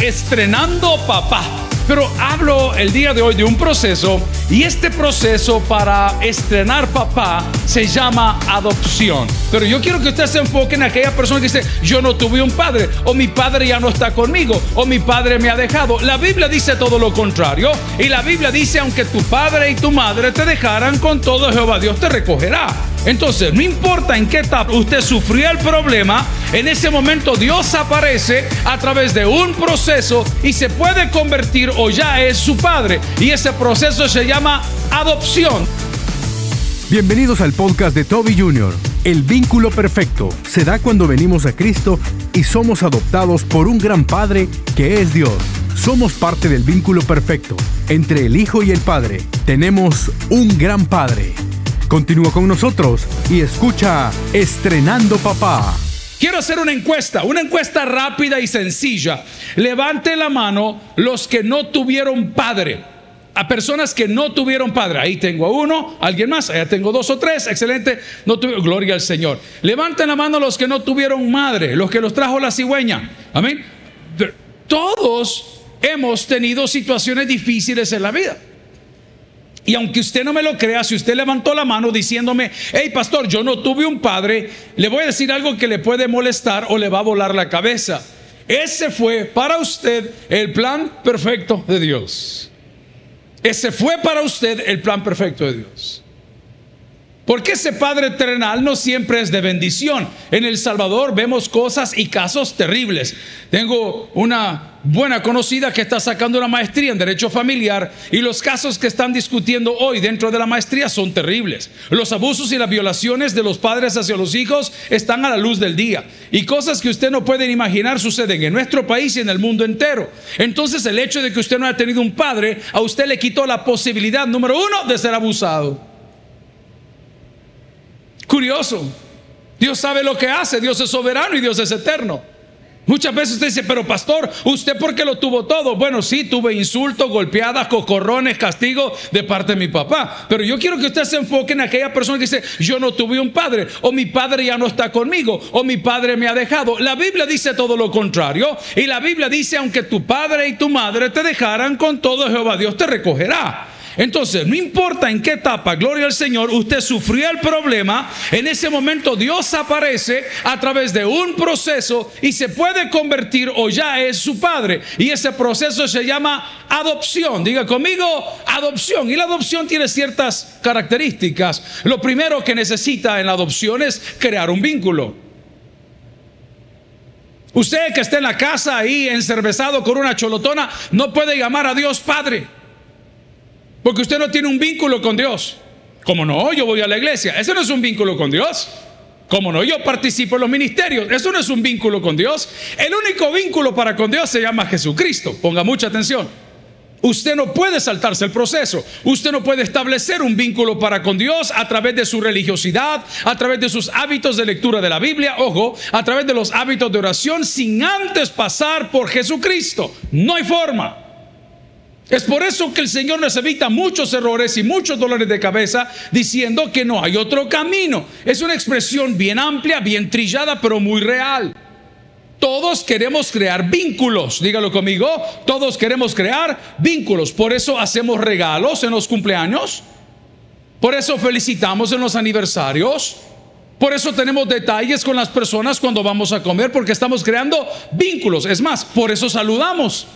estrenando papá. Pero hablo el día de hoy de un proceso y este proceso para estrenar papá se llama adopción. Pero yo quiero que usted se enfoque en aquella persona que dice, yo no tuve un padre, o mi padre ya no está conmigo, o mi padre me ha dejado. La Biblia dice todo lo contrario. Y la Biblia dice, aunque tu padre y tu madre te dejaran, con todo Jehová Dios te recogerá. Entonces, no importa en qué etapa usted sufrió el problema, en ese momento Dios aparece a través de un proceso y se puede convertir o ya es su padre. Y ese proceso se llama adopción. Bienvenidos al podcast de Toby Jr. El vínculo perfecto se da cuando venimos a Cristo y somos adoptados por un gran Padre que es Dios. Somos parte del vínculo perfecto entre el Hijo y el Padre. Tenemos un gran Padre. Continúa con nosotros y escucha Estrenando Papá. Quiero hacer una encuesta, una encuesta rápida y sencilla. Levante la mano los que no tuvieron padre. A personas que no tuvieron padre. Ahí tengo a uno, alguien más, allá tengo dos o tres. Excelente. No gloria al Señor. Levanten la mano los que no tuvieron madre, los que los trajo la cigüeña. Amén. Todos hemos tenido situaciones difíciles en la vida. Y aunque usted no me lo crea, si usted levantó la mano diciéndome, hey pastor, yo no tuve un padre, le voy a decir algo que le puede molestar o le va a volar la cabeza. Ese fue para usted el plan perfecto de Dios. Ese fue para usted el plan perfecto de Dios. Porque ese Padre terrenal no siempre es de bendición. En El Salvador vemos cosas y casos terribles. Tengo una buena conocida que está sacando una maestría en Derecho Familiar y los casos que están discutiendo hoy dentro de la maestría son terribles. Los abusos y las violaciones de los padres hacia los hijos están a la luz del día y cosas que usted no puede imaginar suceden en nuestro país y en el mundo entero. Entonces el hecho de que usted no haya tenido un padre a usted le quitó la posibilidad número uno de ser abusado. Curioso. Dios sabe lo que hace, Dios es soberano y Dios es eterno. Muchas veces usted dice, pero pastor, ¿usted por qué lo tuvo todo? Bueno, sí, tuve insultos, golpeadas, cocorrones, castigo de parte de mi papá. Pero yo quiero que usted se enfoque en aquella persona que dice, yo no tuve un padre, o mi padre ya no está conmigo, o mi padre me ha dejado. La Biblia dice todo lo contrario. Y la Biblia dice, aunque tu padre y tu madre te dejaran, con todo Jehová Dios te recogerá. Entonces, no importa en qué etapa, gloria al Señor, usted sufrió el problema, en ese momento Dios aparece a través de un proceso y se puede convertir o ya es su padre. Y ese proceso se llama adopción. Diga conmigo, adopción. Y la adopción tiene ciertas características. Lo primero que necesita en la adopción es crear un vínculo. Usted que está en la casa ahí encervezado con una cholotona, no puede llamar a Dios Padre. Porque usted no tiene un vínculo con Dios. Como no, yo voy a la iglesia. Eso no es un vínculo con Dios. Como no, yo participo en los ministerios. Eso no es un vínculo con Dios. El único vínculo para con Dios se llama Jesucristo. Ponga mucha atención. Usted no puede saltarse el proceso. Usted no puede establecer un vínculo para con Dios a través de su religiosidad, a través de sus hábitos de lectura de la Biblia, ojo, a través de los hábitos de oración sin antes pasar por Jesucristo. No hay forma. Es por eso que el Señor nos evita muchos errores y muchos dolores de cabeza diciendo que no hay otro camino. Es una expresión bien amplia, bien trillada, pero muy real. Todos queremos crear vínculos, dígalo conmigo, todos queremos crear vínculos. Por eso hacemos regalos en los cumpleaños, por eso felicitamos en los aniversarios, por eso tenemos detalles con las personas cuando vamos a comer, porque estamos creando vínculos. Es más, por eso saludamos.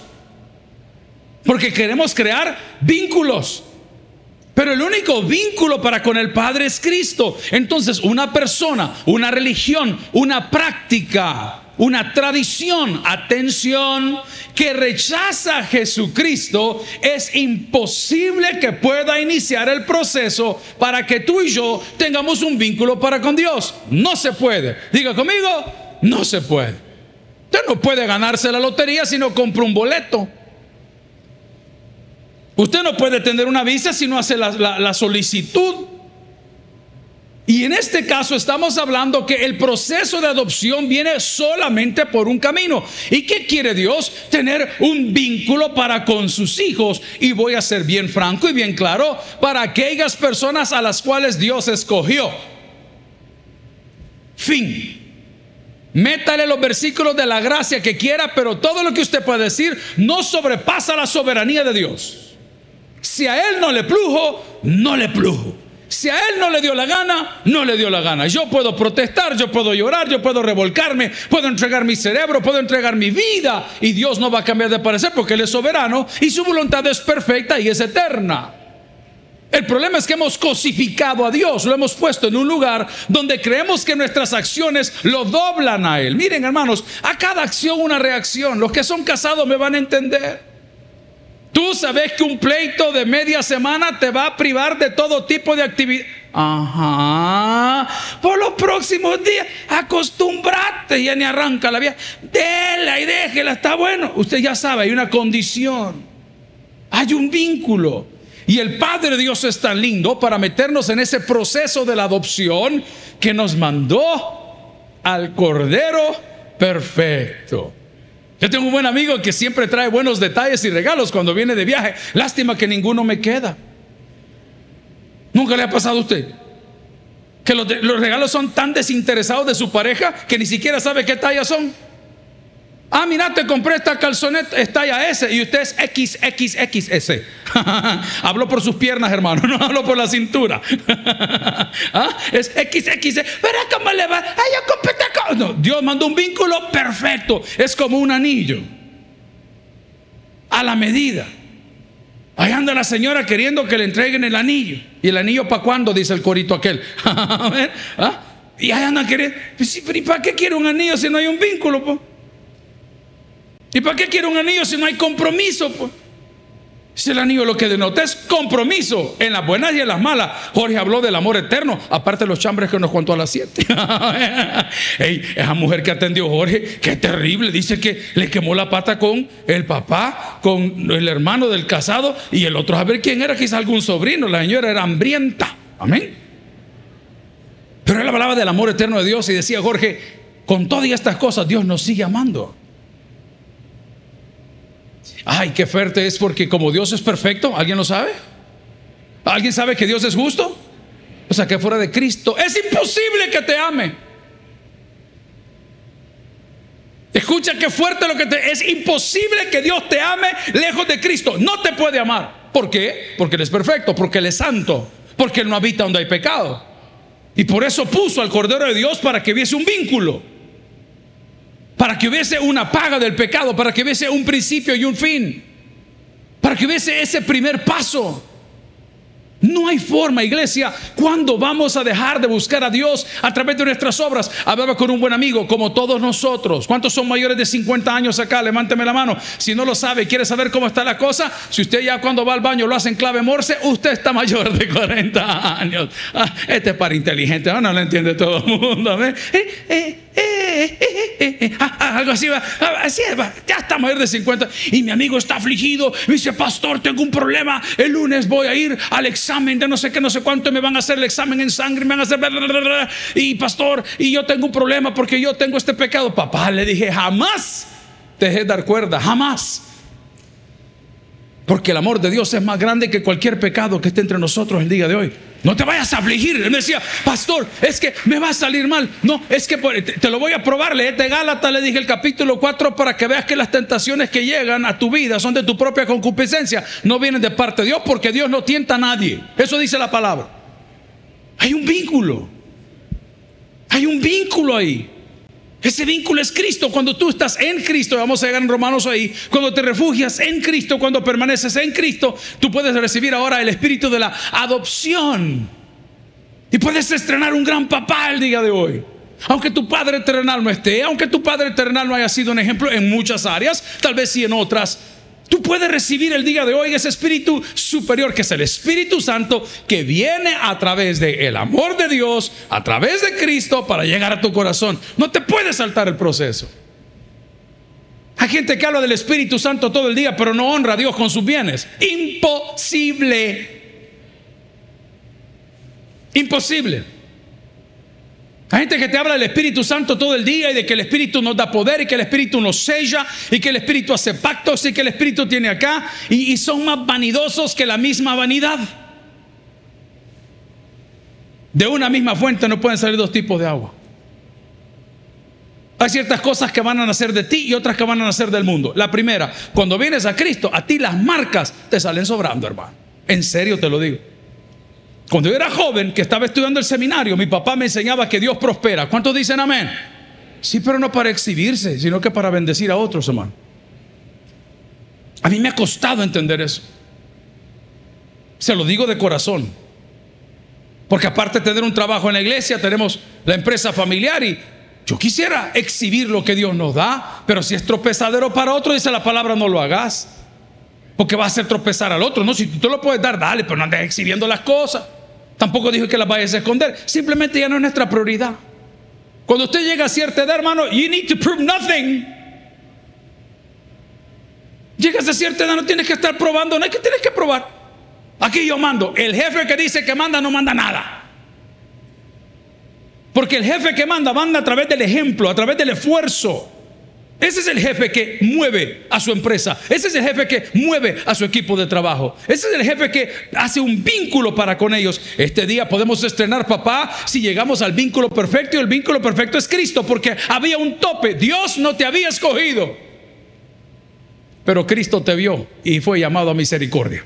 Porque queremos crear vínculos. Pero el único vínculo para con el Padre es Cristo. Entonces, una persona, una religión, una práctica, una tradición, atención, que rechaza a Jesucristo, es imposible que pueda iniciar el proceso para que tú y yo tengamos un vínculo para con Dios. No se puede. Diga conmigo, no se puede. Usted no puede ganarse la lotería si no compra un boleto. Usted no puede tener una visa si no hace la, solicitud. Y en este caso estamos hablando que el proceso de adopción viene solamente por un camino. ¿Y qué quiere Dios? Tener un vínculo para con sus hijos. Y voy a ser bien franco y bien claro, para aquellas personas a las cuales Dios escogió. Fin. Métale los versículos de la gracia que quiera, pero todo lo que usted puede decir no sobrepasa la soberanía de Dios. Si a Él no le plujo, no le plujo. Si a Él no le dio la gana, no le dio la gana. Yo puedo protestar, yo puedo llorar, yo puedo revolcarme, puedo entregar mi cerebro, puedo entregar mi vida. Y Dios no va a cambiar de parecer porque Él es soberano y su voluntad es perfecta y es eterna. El problema es que hemos cosificado a Dios, lo hemos puesto en un lugar donde creemos que nuestras acciones lo doblan a Él. Miren hermanos, a cada acción una reacción. Los que son casados me van a entender. Tú sabes que un pleito de media semana te va a privar de todo tipo de actividad. Ajá. Por los próximos días, acostumbrate, ya ni arranca la vida. Dela y déjela, está bueno. Usted ya sabe, hay una condición. Hay un vínculo. Y el Padre Dios es tan lindo para meternos en ese proceso de la adopción que nos mandó al Cordero perfecto. Yo tengo un buen amigo que siempre trae buenos detalles y regalos cuando viene de viaje. Lástima que ninguno me queda. ¿Nunca le ha pasado a usted? Que los, los regalos son tan desinteresados de su pareja que ni siquiera sabe qué talla son. Ah, mira, te compré esta calzoneta, es talla S y usted es XXXS. Hablo por sus piernas, hermano, no hablo por la cintura. ¿Ah? Es XXS. Pero ¿cómo le va? Ay, yo compré esta no, Dios mandó un vínculo perfecto. Es como un anillo. A la medida. Ahí anda la señora queriendo que le entreguen el anillo. ¿Y el anillo para cuándo? Dice el corito aquel. ¿Ah? Y ahí andan queriendo. Pues ¿Y para qué quiere un anillo si no hay un vínculo? Pues? ¿Y para qué quiere un anillo si no hay compromiso? Pues? Si el anillo lo que denota es compromiso en las buenas y en las malas. Jorge habló del amor eterno, aparte de los chambres que nos contó a las siete. esa mujer que atendió Jorge, qué terrible. Dice que le quemó la pata con el papá, con el hermano del casado y el otro, a ver quién era, quizás algún sobrino. La señora era hambrienta. Amén. Pero él hablaba del amor eterno de Dios y decía, Jorge, con todas estas cosas Dios nos sigue amando. Ay, qué fuerte es porque como Dios es perfecto, ¿alguien lo sabe? ¿Alguien sabe que Dios es justo? O sea, que fuera de Cristo es imposible que te ame. Escucha qué fuerte lo que te es imposible que Dios te ame lejos de Cristo. No te puede amar. ¿Por qué? Porque Él es perfecto, porque Él es santo, porque Él no habita donde hay pecado. Y por eso puso al Cordero de Dios para que hubiese un vínculo para que hubiese una paga del pecado, para que hubiese un principio y un fin, para que hubiese ese primer paso. No hay forma, iglesia, cuando vamos a dejar de buscar a Dios a través de nuestras obras. Hablaba con un buen amigo, como todos nosotros. ¿Cuántos son mayores de 50 años acá? Levánteme la mano. Si no lo sabe, quiere saber cómo está la cosa. Si usted ya cuando va al baño lo hace en clave morse, usted está mayor de 40 años. Ah, este es para inteligente, no, lo entiende todo el mundo. Ah, ah, algo así va, así va, ya está mayor de 50 y mi amigo está afligido. Me dice, pastor, tengo un problema. El lunes voy a ir al examen examen de no sé qué, no sé cuánto, me van a hacer el examen en sangre, me van a hacer... y pastor, y yo tengo un problema porque yo tengo este pecado. Papá, le dije, jamás te dejé dar cuerda, jamás. Porque el amor de Dios es más grande que cualquier pecado que esté entre nosotros el día de hoy. No te vayas a afligir. Él me decía, pastor, es que me va a salir mal. No, es que te, lo voy a probar. Leete Gálatas, le dije el capítulo 4 para que veas que las tentaciones que llegan a tu vida son de tu propia concupiscencia. No vienen de parte de Dios porque Dios no tienta a nadie. Eso dice la palabra. Hay un vínculo. Hay un vínculo ahí. Ese vínculo es Cristo. Cuando tú estás en Cristo, vamos a llegar en Romanos ahí, cuando te refugias en Cristo, cuando permaneces en Cristo, tú puedes recibir ahora el espíritu de la adopción. Y puedes estrenar un gran papá el día de hoy. Aunque tu Padre terrenal no esté, aunque tu Padre terrenal no haya sido un ejemplo en muchas áreas, tal vez sí en otras, Tú puedes recibir el día de hoy ese espíritu superior, que es el Espíritu Santo, que viene a través del amor de Dios, a través de Cristo, para llegar a tu corazón. No te puedes saltar el proceso. Hay gente que habla del Espíritu Santo todo el día, pero no honra a Dios con sus bienes. Imposible. Imposible. Hay gente que te habla del Espíritu Santo todo el día y de que el Espíritu nos da poder y que el Espíritu nos sella y que el Espíritu hace pactos y que el Espíritu tiene acá y, y son más vanidosos que la misma vanidad. De una misma fuente no pueden salir dos tipos de agua. Hay ciertas cosas que van a nacer de ti y otras que van a nacer del mundo. La primera, cuando vienes a Cristo, a ti las marcas te salen sobrando, hermano. En serio te lo digo. Cuando yo era joven, que estaba estudiando el seminario, mi papá me enseñaba que Dios prospera. ¿Cuántos dicen amén? Sí, pero no para exhibirse, sino que para bendecir a otros, hermano. A mí me ha costado entender eso. Se lo digo de corazón. Porque aparte de tener un trabajo en la iglesia, tenemos la empresa familiar y yo quisiera exhibir lo que Dios nos da, pero si es tropezadero para otro, dice la palabra, no lo hagas. Porque va a hacer tropezar al otro. No, si tú lo puedes dar, dale, pero no andes exhibiendo las cosas. Tampoco dijo que las vayas a esconder. Simplemente ya no es nuestra prioridad. Cuando usted llega a cierta edad, hermano, you need to prove nothing. Llegas a cierta edad, no tienes que estar probando, no hay que tienes que probar. Aquí yo mando. El jefe que dice que manda no manda nada. Porque el jefe que manda, manda a través del ejemplo, a través del esfuerzo. Ese es el jefe que mueve a su empresa. Ese es el jefe que mueve a su equipo de trabajo. Ese es el jefe que hace un vínculo para con ellos. Este día podemos estrenar, papá, si llegamos al vínculo perfecto y el vínculo perfecto es Cristo, porque había un tope. Dios no te había escogido. Pero Cristo te vio y fue llamado a misericordia.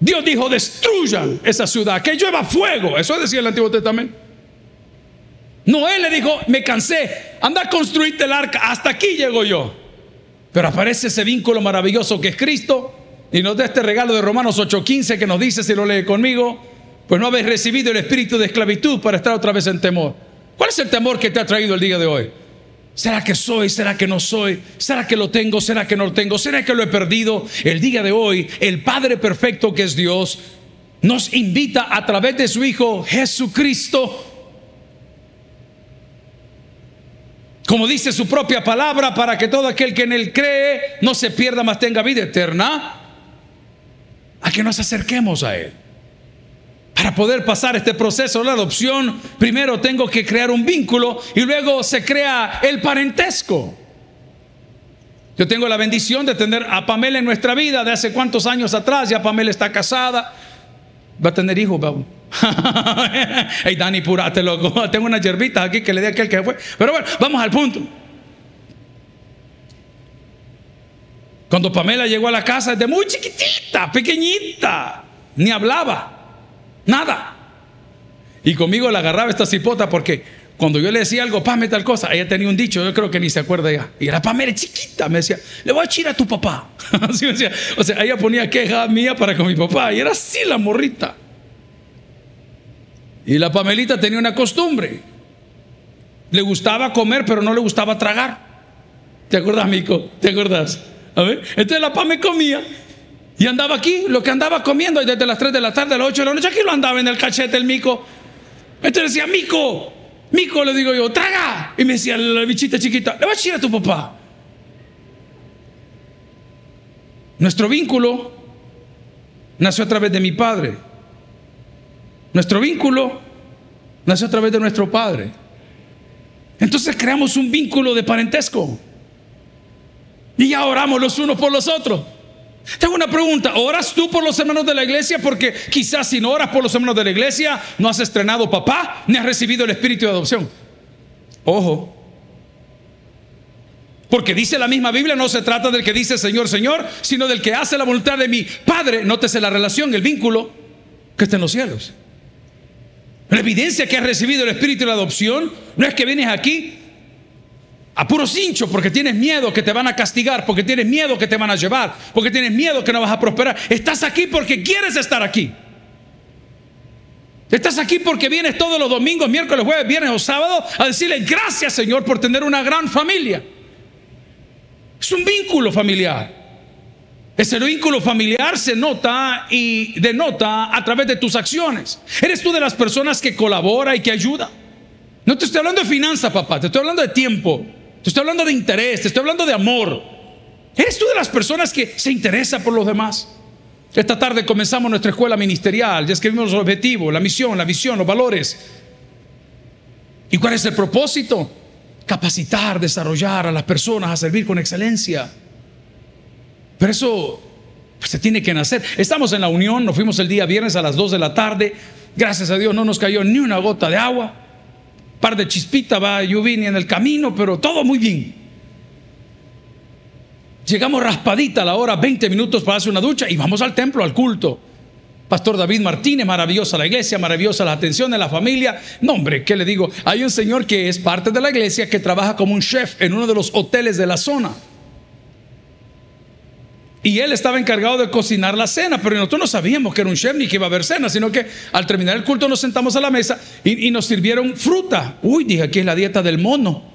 Dios dijo, destruyan esa ciudad, que llueva fuego. Eso decía el Antiguo Testamento. Noé le dijo, me cansé, anda a construirte el arca, hasta aquí llego yo. Pero aparece ese vínculo maravilloso que es Cristo y nos da este regalo de Romanos 8:15 que nos dice, si lo lee conmigo, pues no habéis recibido el espíritu de esclavitud para estar otra vez en temor. ¿Cuál es el temor que te ha traído el día de hoy? ¿Será que soy? ¿Será que no soy? ¿Será que lo tengo? ¿Será que no lo tengo? ¿Será que lo he perdido? El día de hoy, el Padre perfecto que es Dios, nos invita a través de su Hijo Jesucristo como dice su propia palabra, para que todo aquel que en él cree no se pierda, más tenga vida eterna, a que nos acerquemos a él. Para poder pasar este proceso de la adopción, primero tengo que crear un vínculo y luego se crea el parentesco. Yo tengo la bendición de tener a Pamela en nuestra vida de hace cuántos años atrás, ya Pamela está casada, va a tener hijos, hey Dani, purate. Tengo unas hierbitas aquí que le di a aquel que fue. Pero bueno, vamos al punto. Cuando Pamela llegó a la casa, desde muy chiquitita, pequeñita, ni hablaba, nada. Y conmigo la agarraba esta cipota porque cuando yo le decía algo, Pame tal cosa, ella tenía un dicho, yo creo que ni se acuerda ya. Y era Pamela chiquita, me decía, le voy a echar a tu papá. O sea, ella ponía queja mía para con mi papá. Y era así la morrita. Y la Pamelita tenía una costumbre. Le gustaba comer, pero no le gustaba tragar. ¿Te acuerdas, Mico? ¿Te acuerdas? A ver. Entonces la Pame comía y andaba aquí, lo que andaba comiendo desde las 3 de la tarde a las 8 de la noche, aquí lo andaba en el cachete el Mico. Entonces decía, Mico, Mico, le digo yo, traga. Y me decía la bichita chiquita, le va a decir a tu papá. Nuestro vínculo nació a través de mi padre. Nuestro vínculo nació a través de nuestro Padre. Entonces creamos un vínculo de parentesco. Y ya oramos los unos por los otros. Tengo una pregunta, ¿oras tú por los hermanos de la iglesia? Porque quizás si no oras por los hermanos de la iglesia, no has estrenado papá, ni has recibido el espíritu de adopción. Ojo. Porque dice la misma Biblia, no se trata del que dice Señor, Señor, sino del que hace la voluntad de mi Padre. Nótese la relación, el vínculo que está en los cielos. La evidencia que has recibido el espíritu de la adopción no es que vienes aquí a puro cincho porque tienes miedo que te van a castigar, porque tienes miedo que te van a llevar, porque tienes miedo que no vas a prosperar. Estás aquí porque quieres estar aquí. Estás aquí porque vienes todos los domingos, miércoles, jueves, viernes o sábado a decirle gracias Señor por tener una gran familia. Es un vínculo familiar. Ese vínculo familiar se nota y denota a través de tus acciones. ¿Eres tú de las personas que colabora y que ayuda? No te estoy hablando de finanzas, papá, te estoy hablando de tiempo, te estoy hablando de interés, te estoy hablando de amor. ¿Eres tú de las personas que se interesa por los demás? Esta tarde comenzamos nuestra escuela ministerial, ya escribimos los objetivos, la misión, la visión, los valores. ¿Y cuál es el propósito? Capacitar, desarrollar a las personas a servir con excelencia. Pero eso pues, se tiene que nacer. Estamos en la unión, nos fuimos el día viernes a las 2 de la tarde. Gracias a Dios no nos cayó ni una gota de agua. par de chispitas, va lluvia en el camino, pero todo muy bien. Llegamos raspadita a la hora, 20 minutos para hacer una ducha y vamos al templo, al culto. Pastor David Martínez, maravillosa la iglesia, maravillosa la atención de la familia. No, hombre, ¿qué le digo? Hay un señor que es parte de la iglesia que trabaja como un chef en uno de los hoteles de la zona. Y él estaba encargado de cocinar la cena, pero nosotros no sabíamos que era un chef ni que iba a haber cena, sino que al terminar el culto nos sentamos a la mesa y, nos sirvieron fruta. Uy, dije, aquí es la dieta del mono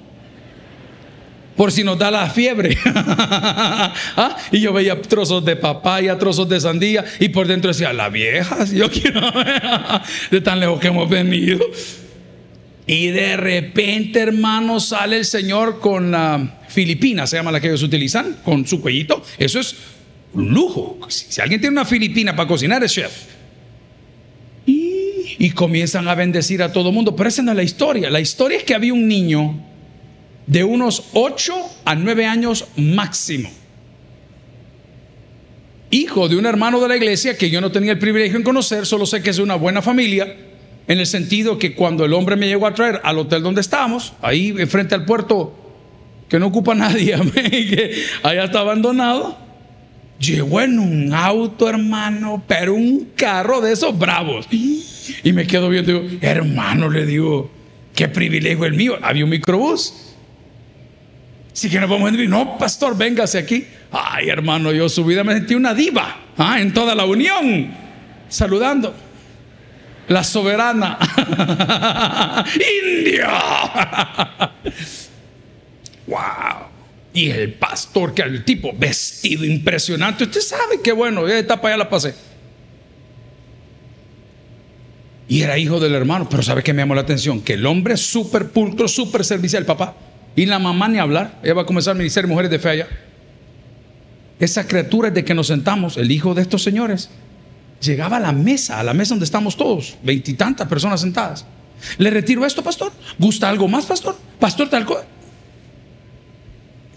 por si nos da la fiebre. ¿Ah? Y yo veía trozos de papaya, trozos de sandía, y por dentro decía, la vieja, yo quiero de tan lejos que hemos venido. Y de repente, hermano, sale el Señor con la filipina, se llama la que ellos utilizan, con su cuellito. Eso es un lujo. Si, alguien tiene una filipina para cocinar, es chef. Y, comienzan a bendecir a todo el mundo. Pero esa no es la historia. La historia es que había un niño de unos 8 a 9 años máximo. Hijo de un hermano de la iglesia que yo no tenía el privilegio en conocer, solo sé que es de una buena familia, en el sentido que cuando el hombre me llegó a traer al hotel donde estábamos, ahí frente al puerto, que no ocupa nadie, que allá está abandonado, llegó en un auto, hermano, pero un carro de esos bravos. Y me quedo viendo, digo, hermano, le digo, qué privilegio el mío. Había un microbús si que no podemos entrar. No, pastor, véngase aquí. Ay, hermano, yo su vida me sentí una diva ah, en toda la unión, saludando. La soberana. India. Y el pastor, que era el tipo vestido impresionante. Usted sabe que bueno, esta etapa ya la pasé. Y era hijo del hermano, pero ¿sabe qué me llamó la atención? Que el hombre súper pulcro, súper servicial, papá, y la mamá ni hablar. Ella va a comenzar a ministrar mujeres de fe allá. Esa criatura de que nos sentamos, el hijo de estos señores, llegaba a la mesa, a la mesa donde estamos todos, veintitantas personas sentadas. ¿Le retiro esto, pastor? ¿Gusta algo más, pastor? Pastor, tal cosa.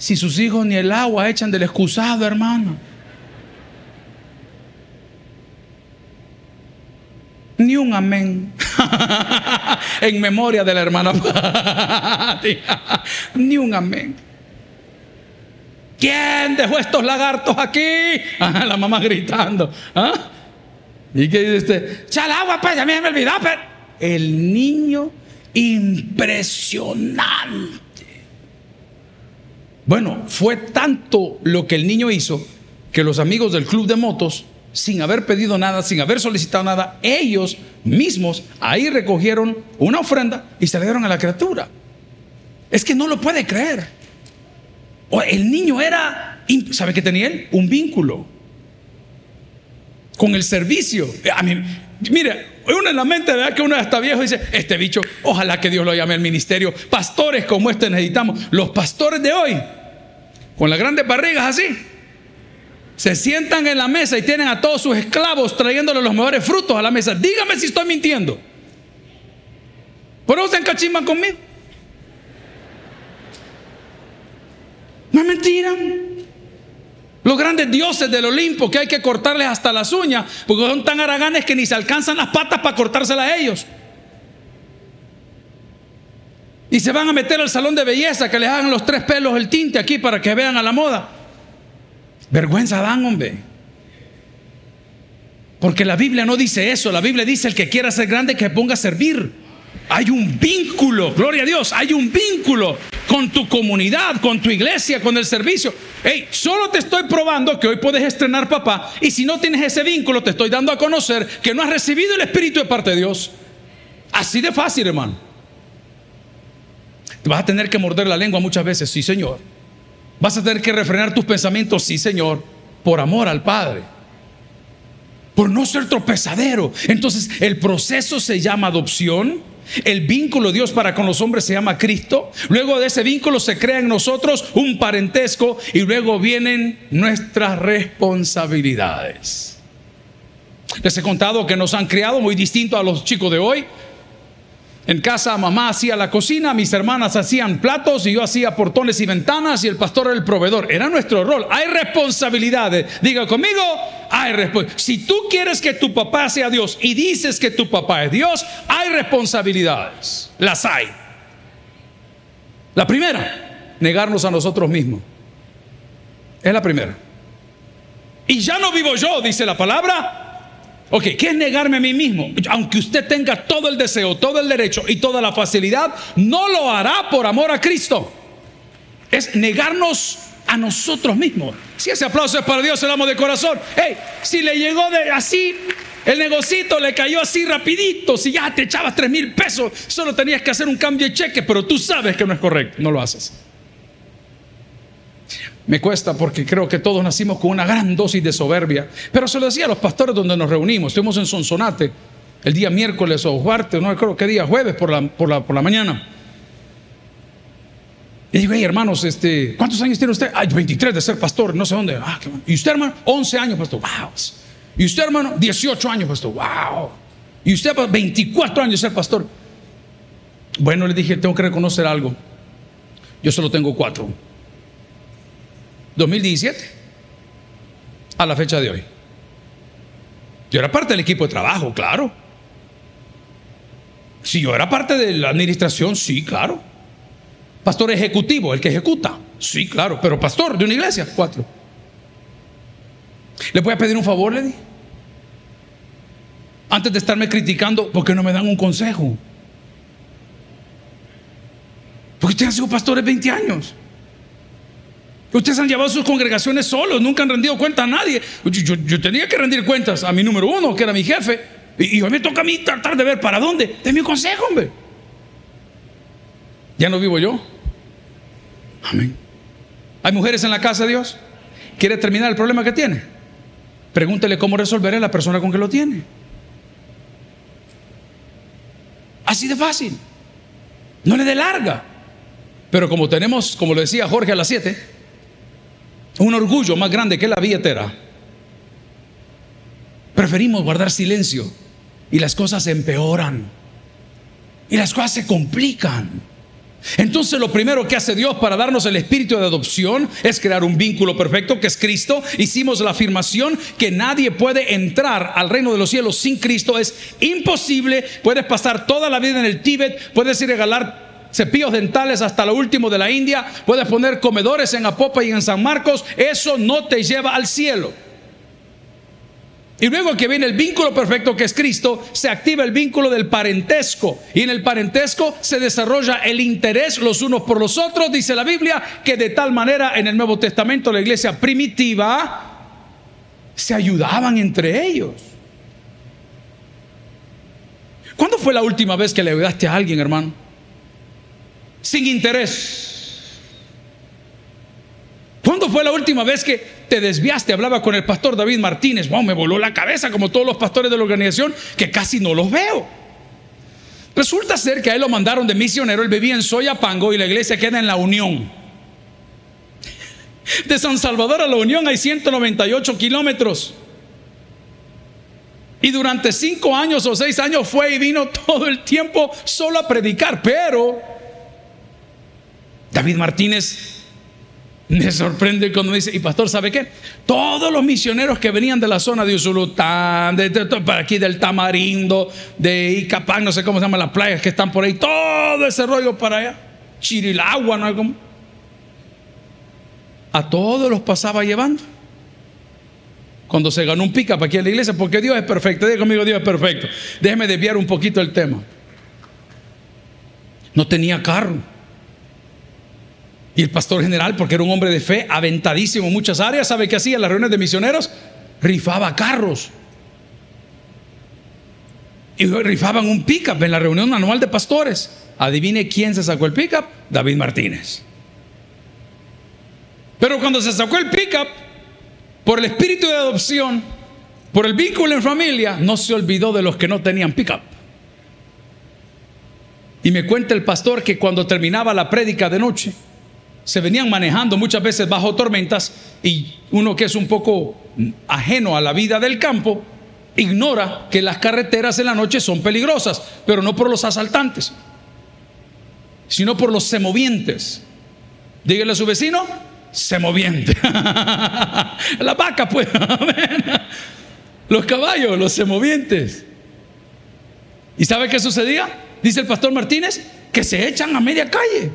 Si sus hijos ni el agua echan del excusado, hermano. Ni un amén. en memoria de la hermana Ni un amén. ¿Quién dejó estos lagartos aquí? la mamá gritando. ¿Ah? ¿Y qué dice usted? Chal agua, pues, ya me olvidó. El niño impresionante. Bueno, fue tanto lo que el niño hizo que los amigos del club de motos sin haber pedido nada, sin haber solicitado nada, ellos mismos ahí recogieron una ofrenda y se le dieron a la criatura. Es que no lo puede creer. El niño era, ¿sabe qué tenía él? Un vínculo con el servicio. A mí, mire, uno en la mente vea que uno está viejo y dice, este bicho, ojalá que Dios lo llame al ministerio. Pastores como este necesitamos. Los pastores de hoy, con las grandes barrigas así, se sientan en la mesa y tienen a todos sus esclavos trayéndole los mejores frutos a la mesa. Dígame si estoy mintiendo. ¿Por eso se encachimban conmigo? No es mentira. Los grandes dioses del Olimpo que hay que cortarles hasta las uñas porque son tan haraganes que ni se alcanzan las patas para cortárselas a ellos. Y se van a meter al salón de belleza que les hagan los tres pelos el tinte aquí para que vean a la moda. Vergüenza dan, hombre. Porque la Biblia no dice eso. La Biblia dice el que quiera ser grande que ponga a servir. Hay un vínculo, gloria a Dios, hay un vínculo con tu comunidad, con tu iglesia, con el servicio. Hey, solo te estoy probando que hoy puedes estrenar papá y si no tienes ese vínculo te estoy dando a conocer que no has recibido el Espíritu de parte de Dios. Así de fácil, hermano. Vas a tener que morder la lengua muchas veces, sí, Señor. Vas a tener que refrenar tus pensamientos, sí Señor, por amor al Padre. Por no ser tropezadero. Entonces el proceso se llama adopción. El vínculo de Dios para con los hombres se llama Cristo. Luego de ese vínculo se crea en nosotros un parentesco y luego vienen nuestras responsabilidades. Les he contado que nos han criado muy distinto a los chicos de hoy. En casa mamá hacía la cocina, mis hermanas hacían platos y yo hacía portones y ventanas y el pastor era el proveedor. Era nuestro rol. Hay responsabilidades. Diga conmigo, hay responsabilidades. Si tú quieres que tu papá sea Dios y dices que tu papá es Dios, hay responsabilidades. Las hay. La primera, negarnos a nosotros mismos. Es la primera. Y ya no vivo yo, dice la palabra. Ok, ¿qué es negarme a mí mismo? Aunque usted tenga todo el deseo, todo el derecho y toda la facilidad, no lo hará por amor a Cristo. Es negarnos a nosotros mismos. Si ese aplauso es para Dios, se lo amo de corazón. Hey, si le llegó de así, el negocito le cayó así rapidito, si ya te echabas tres mil pesos, solo tenías que hacer un cambio de cheque, pero tú sabes que no es correcto, no lo haces. Me cuesta porque creo que todos nacimos con una gran dosis de soberbia. Pero se lo decía a los pastores donde nos reunimos. Estuvimos en Sonsonate el día miércoles o martes, no creo qué día, jueves por la, por la, por la mañana. Y digo, hey, hermanos, este, ¿cuántos años tiene usted? Ay, 23 de ser pastor, no sé dónde. Ah, ¿Y usted, hermano? 11 años, pastor. Wow. ¿Y usted, hermano? 18 años, pastor. Wow. ¿Y usted, 24 años de ser pastor? Bueno, le dije, tengo que reconocer algo. Yo solo tengo cuatro. 2017 a la fecha de hoy. Yo era parte del equipo de trabajo, claro. Si yo era parte de la administración, sí, claro. Pastor ejecutivo, el que ejecuta, sí, claro. Pero pastor de una iglesia, cuatro. ¿Le voy a pedir un favor, le Antes de estarme criticando, ¿por qué no me dan un consejo? Porque usted ha sido pastor 20 años. Ustedes han llevado sus congregaciones solos, nunca han rendido cuenta a nadie. Yo, tenía que rendir cuentas a mi número uno, que era mi jefe. Y, hoy me toca a mí tratar de ver para dónde. Deme un consejo, hombre. Ya no vivo yo. Amén. ¿Hay mujeres en la casa de Dios? ¿Quiere terminar el problema que tiene? Pregúntele cómo resolver a la persona con que lo tiene. Así de fácil. No le dé larga. Pero como tenemos, como lo decía Jorge a las 7, un orgullo más grande que la billetera, preferimos guardar silencio y las cosas se empeoran y las cosas se complican. Entonces lo primero que hace Dios para darnos el espíritu de adopción es crear un vínculo perfecto que es Cristo. Hicimos la afirmación que nadie puede entrar al reino de los cielos sin Cristo. Es imposible. Puedes pasar toda la vida en el Tíbet, puedes ir a cepillos dentales hasta lo último de la India, puedes poner comedores en Apopa y en San Marcos, eso no te lleva al cielo. Y luego que viene el vínculo perfecto que es Cristo, se activa el vínculo del parentesco. Y en el parentesco se desarrolla el interés los unos por los otros, dice la Biblia, que de tal manera en el Nuevo Testamento la iglesia primitiva se ayudaban entre ellos. ¿Cuándo fue la última vez que le ayudaste a alguien, hermano? Sin interés. ¿Cuándo fue la última vez que te desviaste? Hablaba con el pastor David Martínez. Wow, me voló la cabeza como todos los pastores de la organización que casi no los veo. Resulta ser que a él lo mandaron de misionero. Él vivía en Soyapango y la iglesia queda en la Unión. De San Salvador a la Unión hay 198 kilómetros. Y durante cinco años o seis años fue y vino todo el tiempo solo a predicar. Pero David Martínez me sorprende cuando dice, y pastor, ¿sabe qué? Todos los misioneros que venían de la zona de Usulután, de, para aquí del Tamarindo, de Icapán, no sé cómo se llaman las playas que están por ahí, todo ese rollo para allá, Chirilagua, ¿no? Como, a todos los pasaba llevando. Cuando se ganó un pica para aquí en la iglesia, porque Dios es perfecto. Diga conmigo, Dios es perfecto. Déjeme desviar un poquito el tema. No tenía carro. Y el pastor general, porque era un hombre de fe, aventadísimo en muchas áreas, ¿sabe qué hacía en las reuniones de misioneros? Rifaba carros. Y rifaban un pickup en la reunión anual de pastores. Adivine quién se sacó el pickup, David Martínez. Pero cuando se sacó el pickup, por el espíritu de adopción, por el vínculo en familia, no se olvidó de los que no tenían pickup. Y me cuenta el pastor que cuando terminaba la prédica de noche, se venían manejando muchas veces bajo tormentas y uno que es un poco ajeno a la vida del campo, ignora que las carreteras en la noche son peligrosas, pero no por los asaltantes, sino por los semovientes. Dígale a su vecino, semoviente. la vaca, pues. los caballos, los semovientes. ¿Y sabe qué sucedía? Dice el pastor Martínez, que se echan a media calle.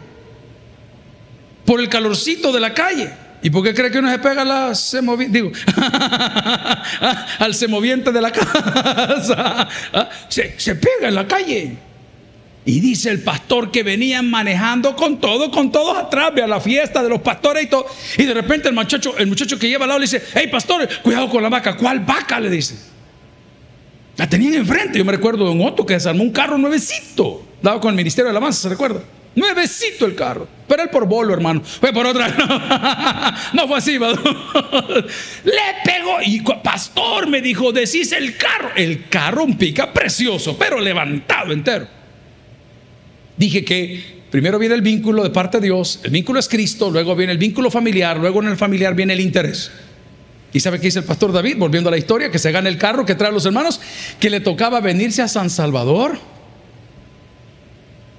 Por el calorcito de la calle. ¿Y por qué cree que uno se pega la Digo, al semoviente de la casa? Se, pega en la calle. Y dice el pastor que venían manejando con todo, con todos atrás, a la fiesta de los pastores y todo. Y de repente el muchacho, el muchacho que lleva al lado le dice, hey pastor, cuidado con la vaca. ¿Cuál vaca? Le dice. La tenían enfrente. Yo me recuerdo de un otro que desarmó un carro nuevecito. Dado con el Ministerio de la Alabanza, ¿se recuerda? Nuevecito el carro. Pero él por bolo, hermano. Fue por otra. No, fue así. Le pegó. Y pastor me dijo, decís el carro. El carro un pica precioso, pero levantado entero. Dije que primero viene el vínculo de parte de Dios, el vínculo es Cristo, luego viene el vínculo familiar, luego en el familiar viene el interés. ¿Y sabe qué dice el pastor David? Volviendo a la historia, que se gana el carro que trae a los hermanos, que le tocaba venirse a San Salvador.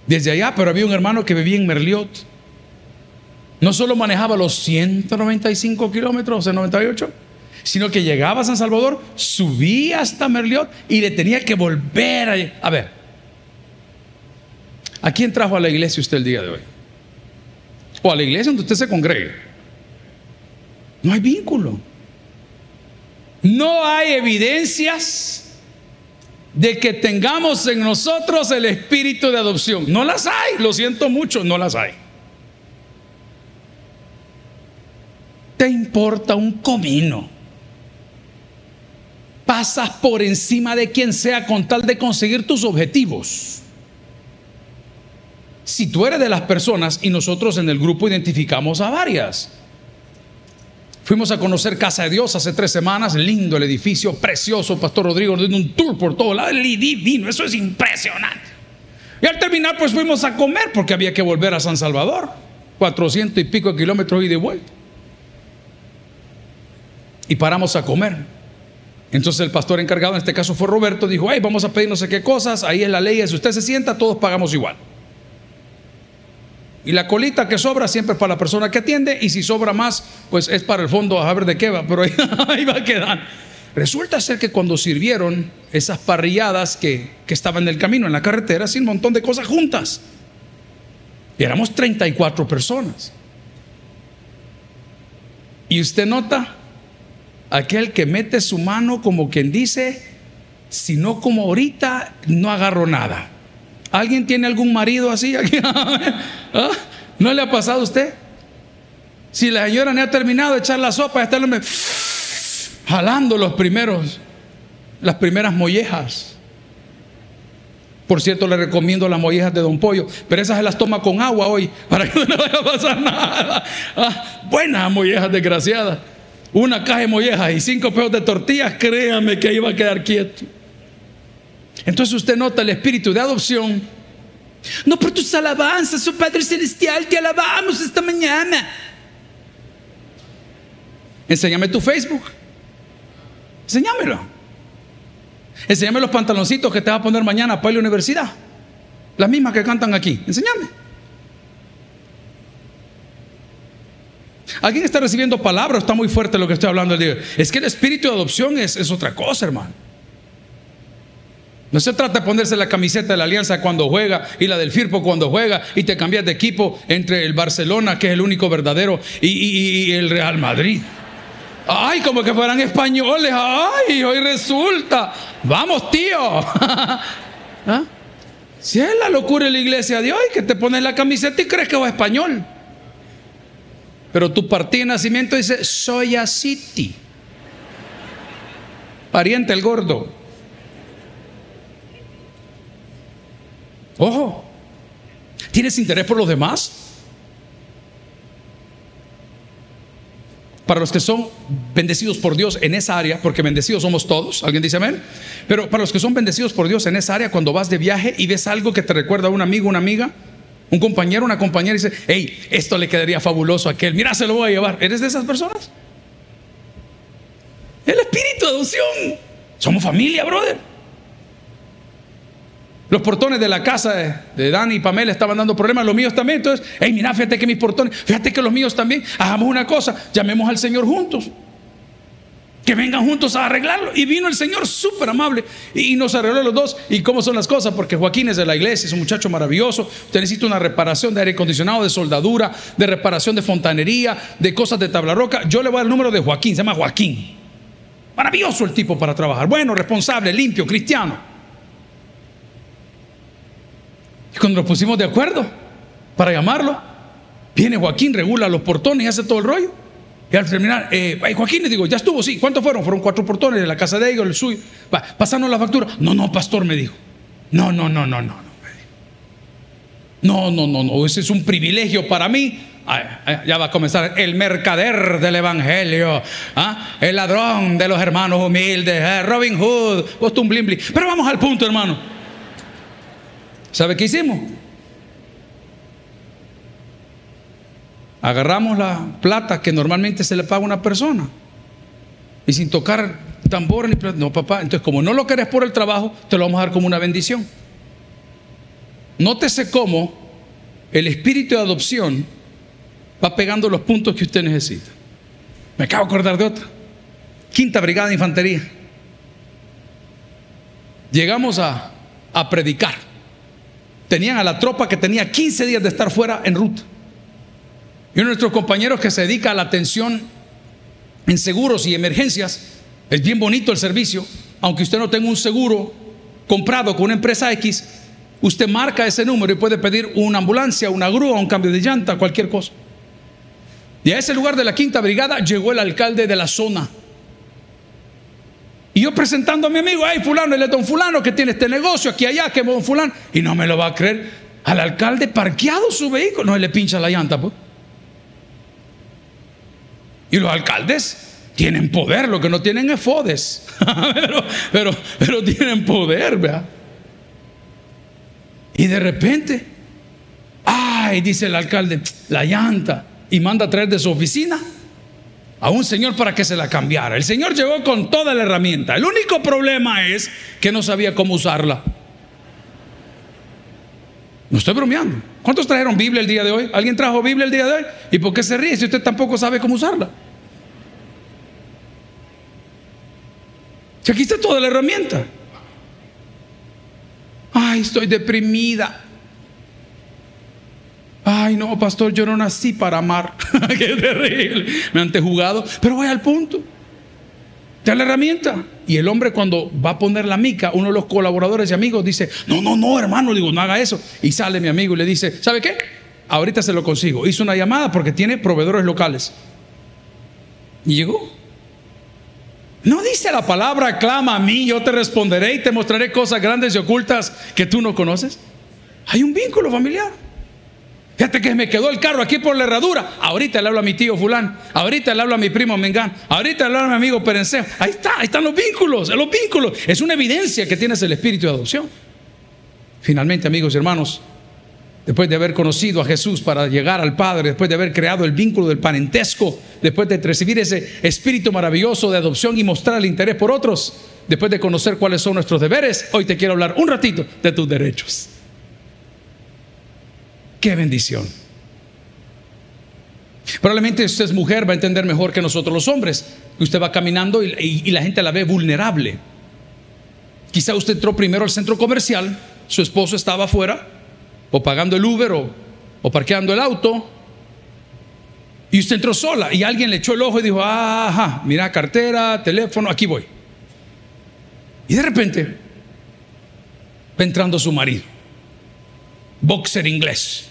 Desde allá, pero había un hermano que vivía en Merliot. No solo manejaba los 195 kilómetros, o 98, sino que llegaba a San Salvador, subía hasta Merliot y le tenía que volver a... A ver, ¿A quién trajo a la iglesia usted el día de hoy? O a la iglesia donde usted se congregue. No hay vínculo. No hay evidencias de que tengamos en nosotros el espíritu de adopción. No las hay, lo siento mucho, no las hay. Te importa un comino. Pasas por encima de quien sea con tal de conseguir tus objetivos. Si tú eres de las personas y nosotros en el grupo identificamos a varias. Fuimos a conocer Casa de Dios hace tres semanas, lindo el edificio, precioso, Pastor Rodrigo nos dio un tour por todo lado, divino, eso es impresionante. Y al terminar pues fuimos a comer porque había que volver a San Salvador, cuatrocientos y pico de kilómetros y de vuelta. Y paramos a comer. Entonces el pastor encargado, en este caso fue Roberto, dijo, hey, vamos a pedir no sé qué cosas, ahí es la ley, si usted se sienta, todos pagamos igual. Y la colita que sobra siempre es para la persona que atiende y si sobra más, pues es para el fondo a ver de qué va, pero ahí, va a quedar. Resulta ser que cuando sirvieron esas parrilladas que, que estaban en el camino, en la carretera, sin un montón de cosas juntas. Y éramos 34 personas. Y usted nota, aquel que mete su mano como quien dice, si no como ahorita, no agarro nada. ¿Alguien tiene algún marido así? ¿Ah? ¿No le ha pasado a usted? Si la señora no ha terminado de echar la sopa, está el jalando los primeros, las primeras mollejas. Por cierto, le recomiendo las mollejas de Don Pollo, pero esas se las toma con agua hoy para que no le vaya a pasar nada. Ah, buenas mollejas desgraciadas. Una caja de mollejas y cinco pesos de tortillas, créame que iba a quedar quieto. Entonces usted nota el espíritu de adopción. No por tus alabanzas, oh Padre Celestial, te alabamos esta mañana. Enséñame tu Facebook. Enséñamelo. Enséñame los pantaloncitos que te va a poner mañana para la universidad. Las mismas que cantan aquí. Enséñame. ¿Alguien está recibiendo palabras? Está muy fuerte lo que estoy hablando. Es que el espíritu de adopción es, es otra cosa, hermano. No se trata de ponerse la camiseta de la Alianza cuando juega y la del Firpo cuando juega y te cambias de equipo entre el Barcelona, que es el único verdadero, y, el Real Madrid. Ay, como que fueran españoles. Ay, hoy resulta. Vamos, tío. ¿Ah? Si es la locura en la iglesia de hoy, que te pones la camiseta y crees que va español. Pero tu partida de nacimiento dice Soya City. Pariente el gordo. Ojo, ¿tienes interés por los demás? Para los que son bendecidos por Dios en esa área, porque bendecidos somos todos, ¿alguien dice amén? Pero para los que son bendecidos por Dios en esa área, cuando vas de viaje y ves algo que te recuerda a un amigo, una amiga, un compañero, una compañera, y dice, hey, esto le quedaría fabuloso a aquel, mira, se lo voy a llevar. ¿Eres de esas personas? El espíritu de adopción. Somos familia, brother. Los portones de la casa de, Dani y Pamela estaban dando problemas, los míos también. Entonces, hey, mira, fíjate que mis portones, fíjate que los míos también. Hagamos una cosa, llamemos al Señor juntos. que vengan juntos a arreglarlo. Y vino el Señor súper amable y, nos arregló los dos. ¿Y cómo son las cosas? Porque Joaquín es de la iglesia, es un muchacho maravilloso. Usted necesita una reparación de aire acondicionado, de soldadura, de reparación de fontanería, de cosas de tabla roca. Yo le voy a dar el número de Joaquín, se llama Joaquín. Maravilloso el tipo para trabajar. Bueno, responsable, limpio, cristiano. Y cuando nos pusimos de acuerdo para llamarlo, viene Joaquín, regula los portones y hace todo el rollo. Y al terminar, eh, Joaquín le digo, ya estuvo, sí. ¿Cuántos fueron? Fueron cuatro portones de la casa de ellos, el suyo. Va, pasando la factura. No, no, pastor, me dijo. No, no, no, no, no. No, no, no, no. Ese es un privilegio para mí. ya va a comenzar el mercader del evangelio, ¿ah? el ladrón de los hermanos humildes, ¿eh? Robin Hood, blim. Pero vamos al punto, hermano. ¿Sabe qué hicimos? Agarramos la plata que normalmente se le paga a una persona y sin tocar tambor ni plata. No, papá, entonces como no lo querés por el trabajo, te lo vamos a dar como una bendición. Nótese cómo el espíritu de adopción va pegando los puntos que usted necesita. Me acabo de acordar de otra. Quinta Brigada de Infantería. Llegamos a, a predicar. Tenían a la tropa que tenía 15 días de estar fuera en ruta. Y uno de nuestros compañeros que se dedica a la atención en seguros y emergencias, es bien bonito el servicio, aunque usted no tenga un seguro comprado con una empresa X, usted marca ese número y puede pedir una ambulancia, una grúa, un cambio de llanta, cualquier cosa. Y a ese lugar de la quinta brigada llegó el alcalde de la zona. Y yo presentando a mi amigo, ay fulano, él es don fulano que tiene este negocio aquí allá, que es don fulano. Y no me lo va a creer. Al alcalde parqueado su vehículo, no le pincha la llanta, pues. Y los alcaldes tienen poder, lo que no tienen es fodes. pero, pero, tienen poder, ¿verdad? Y de repente, ay, dice el alcalde, la llanta, y manda a traer de su oficina a un señor para que se la cambiara. El señor llegó con toda la herramienta. El único problema es que no sabía cómo usarla. No estoy bromeando. ¿Cuántos trajeron Biblia el día de hoy? ¿Alguien trajo Biblia el día de hoy? ¿Y por qué se ríe si usted tampoco sabe cómo usarla? Si aquí está toda la herramienta. Ay, estoy deprimida. No, pastor, yo no nací para amar. Qué terrible. Me han jugado. Pero voy al punto. Te la herramienta. Y el hombre cuando va a poner la mica, uno de los colaboradores y amigos dice, no, no, no, hermano, digo, no haga eso. Y sale mi amigo y le dice, ¿sabe qué? Ahorita se lo consigo. Hizo una llamada porque tiene proveedores locales. Y llegó. No dice la palabra, clama a mí, yo te responderé y te mostraré cosas grandes y ocultas que tú no conoces. Hay un vínculo familiar. Fíjate que me quedó el carro aquí por la herradura. Ahorita le hablo a mi tío fulán. Ahorita le hablo a mi primo Mengán. Ahorita le hablo a mi amigo Perencejo. Ahí está, ahí están los vínculos, los vínculos. Es una evidencia que tienes el espíritu de adopción. Finalmente, amigos y hermanos, después de haber conocido a Jesús para llegar al Padre, después de haber creado el vínculo del parentesco, después de recibir ese espíritu maravilloso de adopción y mostrar el interés por otros, después de conocer cuáles son nuestros deberes, hoy te quiero hablar un ratito de tus derechos. Qué bendición. Probablemente usted es mujer, va a entender mejor que nosotros los hombres, usted va caminando y, la gente la ve vulnerable. Quizá usted entró primero al centro comercial, su esposo estaba afuera, o pagando el Uber, o, o parqueando el auto, y usted entró sola, y alguien le echó el ojo y dijo, ajá, mira, cartera, teléfono, aquí voy. Y de repente va entrando su marido boxer inglés,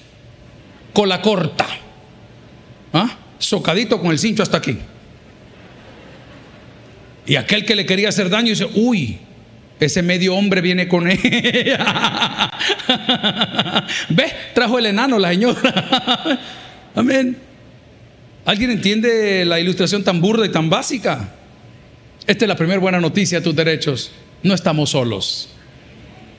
cola corta, ¿ah? socadito con el cincho hasta aquí. Y aquel que le quería hacer daño dice, uy, ese medio hombre viene con ella. ¿Ve? Trajo el enano la señora. Amén. ¿Alguien entiende la ilustración tan burda y tan básica? Esta es la primera buena noticia a tus derechos. No estamos solos.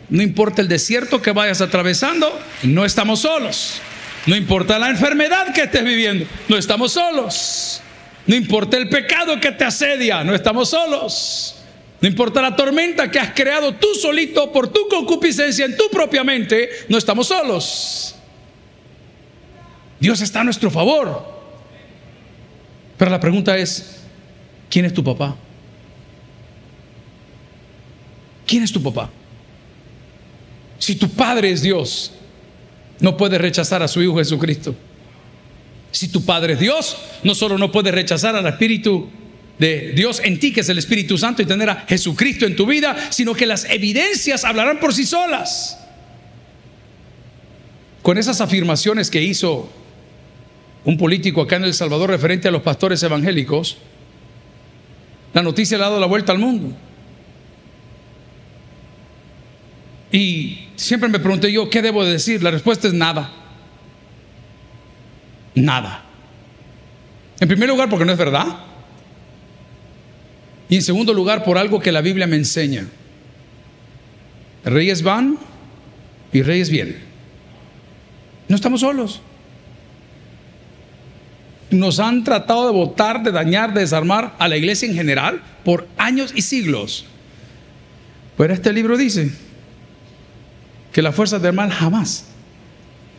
No importa el desierto que vayas atravesando, no estamos solos. No importa la enfermedad que estés viviendo, no estamos solos. No importa el pecado que te asedia, no estamos solos. No importa la tormenta que has creado tú solito por tu concupiscencia en tu propia mente, no estamos solos. Dios está a nuestro favor. Pero la pregunta es, ¿quién es tu papá? ¿Quién es tu papá? Si tu padre es Dios, no puedes rechazar a su Hijo Jesucristo. Si tu padre es Dios, no solo no puedes rechazar al Espíritu de Dios en ti, que es el Espíritu Santo, y tener a Jesucristo en tu vida, sino que las evidencias hablarán por sí solas. Con esas afirmaciones que hizo un político acá en El Salvador referente a los pastores evangélicos, la noticia le ha dado la vuelta al mundo. Y siempre me pregunté yo, ¿qué debo decir? La respuesta es nada. Nada. En primer lugar, porque no es verdad. Y en segundo lugar, por algo que la Biblia me enseña. Reyes van y reyes vienen. No estamos solos. Nos han tratado de votar, de dañar, de desarmar a la iglesia en general por años y siglos. Pero este libro dice que las fuerzas del mal jamás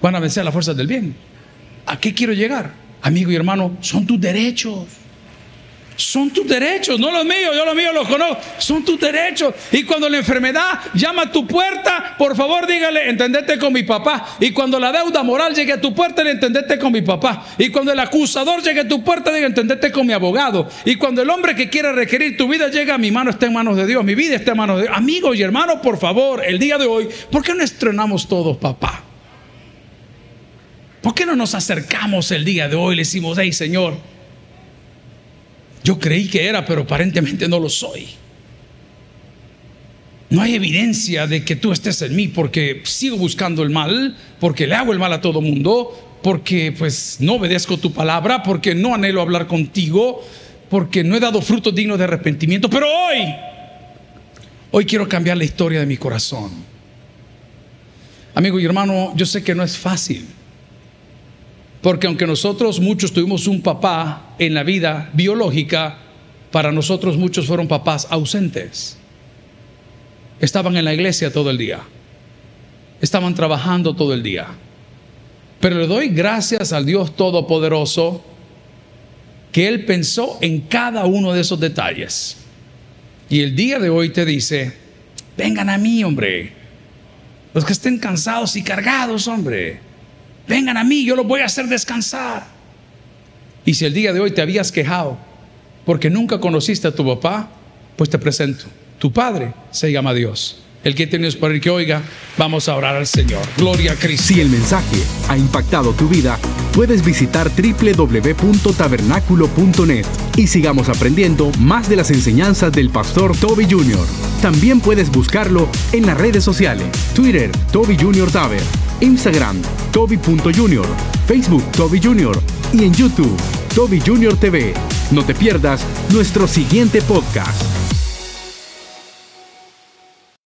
van a vencer a las fuerzas del bien. ¿A qué quiero llegar? Amigo y hermano, son tus derechos. Son tus derechos, no los míos, yo los míos los conozco. Son tus derechos. Y cuando la enfermedad llama a tu puerta, por favor dígale, entendete con mi papá. Y cuando la deuda moral llegue a tu puerta, entendete con mi papá. Y cuando el acusador llegue a tu puerta, diga, entendete con mi abogado. Y cuando el hombre que quiera requerir tu vida llega, mi mano está en manos de Dios, mi vida está en manos de Dios. Amigos y hermanos, por favor, el día de hoy, ¿por qué no estrenamos todos papá? ¿Por qué no nos acercamos el día de hoy y le decimos, hey Señor, yo creí que era, pero aparentemente no lo soy. No hay evidencia de que tú estés en mí porque sigo buscando el mal, porque le hago el mal a todo mundo, porque pues no obedezco tu palabra, porque no anhelo hablar contigo, porque no he dado frutos dignos de arrepentimiento. Pero hoy, hoy quiero cambiar la historia de mi corazón. Amigo y hermano, yo sé que no es fácil. Porque aunque nosotros muchos tuvimos un papá en la vida biológica, para nosotros muchos fueron papás ausentes. Estaban en la iglesia todo el día. Estaban trabajando todo el día. Pero le doy gracias al Dios Todopoderoso que Él pensó en cada uno de esos detalles. Y el día de hoy te dice, vengan a mí, hombre. Los que estén cansados y cargados, hombre vengan a mí, yo los voy a hacer descansar. Y si el día de hoy te habías quejado porque nunca conociste a tu papá, pues te presento. Tu padre se llama Dios. El que tienes para el que oiga, vamos a orar al Señor. Gloria a Cristo. Si el mensaje ha impactado tu vida, puedes visitar www.tabernaculo.net y sigamos aprendiendo más de las enseñanzas del pastor Toby Jr. También puedes buscarlo en las redes sociales, Twitter, Toby Jr. Taber, Instagram, Toby.Junior, Facebook, Toby Jr. y en YouTube, Toby Jr. TV. No te pierdas nuestro siguiente podcast.